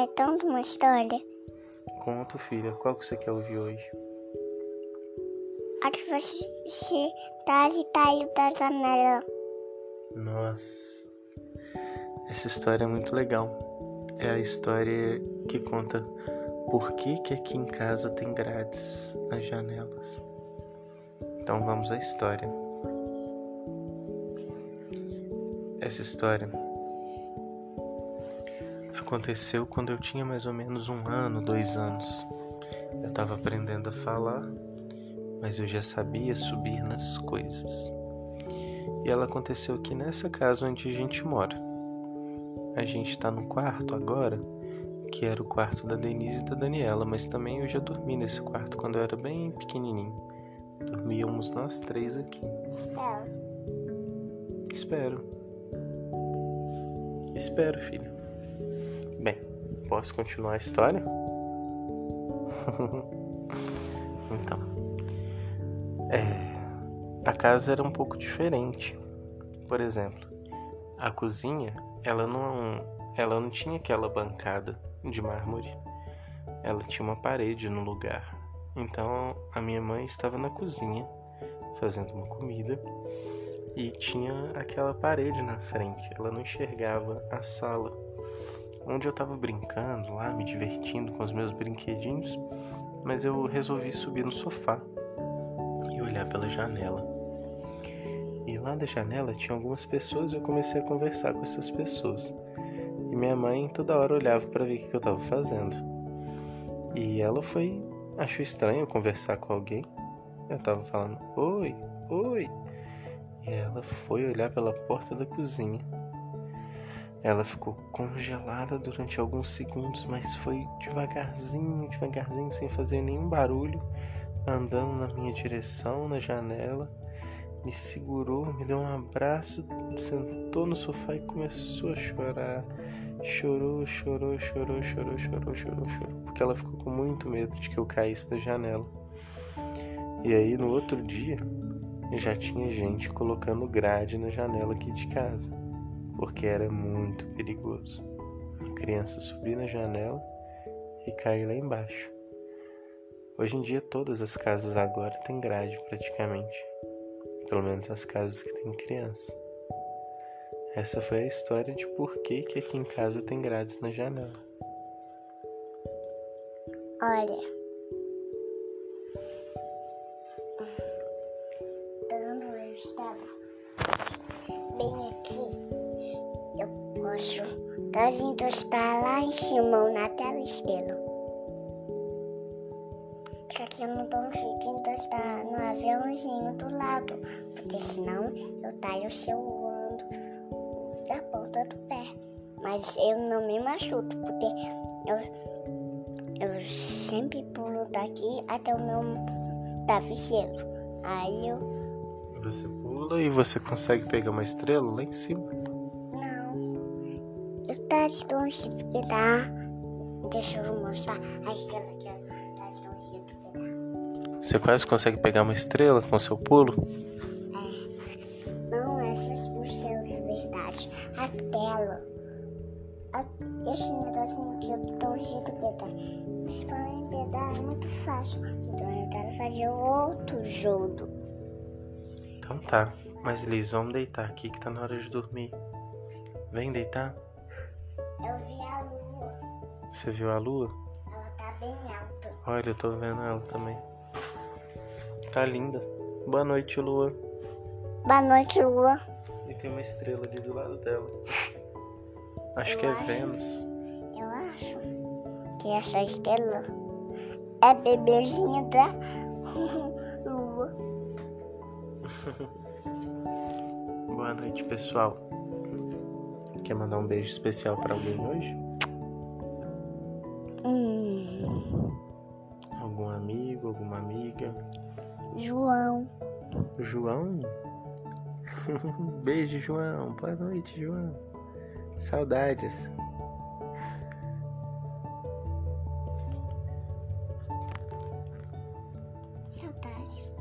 Pai, conta uma história. Conto, filha. Qual que você quer ouvir hoje? A que você tá talho da janela. Nossa, essa história é muito legal. É a história que conta por que, que aqui em casa tem grades nas janelas. Então vamos à história. Essa história aconteceu quando eu tinha mais ou menos um ano, dois anos. Eu estava aprendendo a falar, mas eu já sabia subir nas coisas. E ela aconteceu aqui nessa casa onde a gente mora. A gente está no quarto agora, que era o quarto da Denise e da Daniela, mas também eu já dormi nesse quarto quando eu era bem pequenininho. Dormíamos nós três aqui. Espera. Espero. Espero, filho. Posso continuar a história? então, é, a casa era um pouco diferente. Por exemplo, a cozinha, ela não, ela não tinha aquela bancada de mármore. Ela tinha uma parede no lugar. Então, a minha mãe estava na cozinha fazendo uma comida e tinha aquela parede na frente. Ela não enxergava a sala onde eu estava brincando lá, me divertindo com os meus brinquedinhos, mas eu resolvi subir no sofá e olhar pela janela. E lá da janela tinha algumas pessoas e eu comecei a conversar com essas pessoas. E minha mãe toda hora olhava para ver o que eu estava fazendo. E ela foi, achou estranho conversar com alguém. Eu estava falando: "Oi, oi". E ela foi olhar pela porta da cozinha. Ela ficou congelada durante alguns segundos, mas foi devagarzinho, devagarzinho, sem fazer nenhum barulho, andando na minha direção, na janela, me segurou, me deu um abraço, sentou no sofá e começou a chorar. Chorou, chorou, chorou, chorou, chorou, chorou, chorou, porque ela ficou com muito medo de que eu caísse da janela. E aí no outro dia já tinha gente colocando grade na janela aqui de casa porque era muito perigoso. Uma criança subir na janela e cair lá embaixo. Hoje em dia todas as casas agora têm grade praticamente. Pelo menos as casas que têm criança. Essa foi a história de por que, que aqui em casa tem grades na janela. Olha. Quando eu estava bem aqui, posso a gente está lá em cima na tela espelho. Só que eu não conseguindo estar no aviãozinho do lado, porque senão eu estaria voando da ponta do pé. Mas eu não me machuco, porque eu, eu sempre pulo daqui até o meu travesseiro. Aí eu. Você pula e você consegue pegar uma estrela lá em cima. Não. Eu tá longe de pegar. Deixa eu mostrar a estrela que eu. Você quase consegue pegar uma estrela com seu pulo? É. Não essas o céu de verdade. A tela. A, esse negocinho que eu tô longe de pegar. Mas para mim pegar é muito fácil. Então eu quero fazer outro jogo. Então tá. Mas Liz, vamos deitar aqui que tá na hora de dormir. Vem deitar. Eu vi a lua. Você viu a lua? Ela tá bem alta. Olha, eu tô vendo ela também. Tá linda. Boa noite, lua. Boa noite, lua. E tem uma estrela ali do lado dela. Acho Eu que é acho. Vênus. Eu acho que essa estrela é bebezinha da lua. Boa noite, pessoal. Quer mandar um beijo especial para alguém hoje? Hum. Algum amigo, alguma amiga? João. João? beijo, João. Boa noite, João. Saudades. Saudades.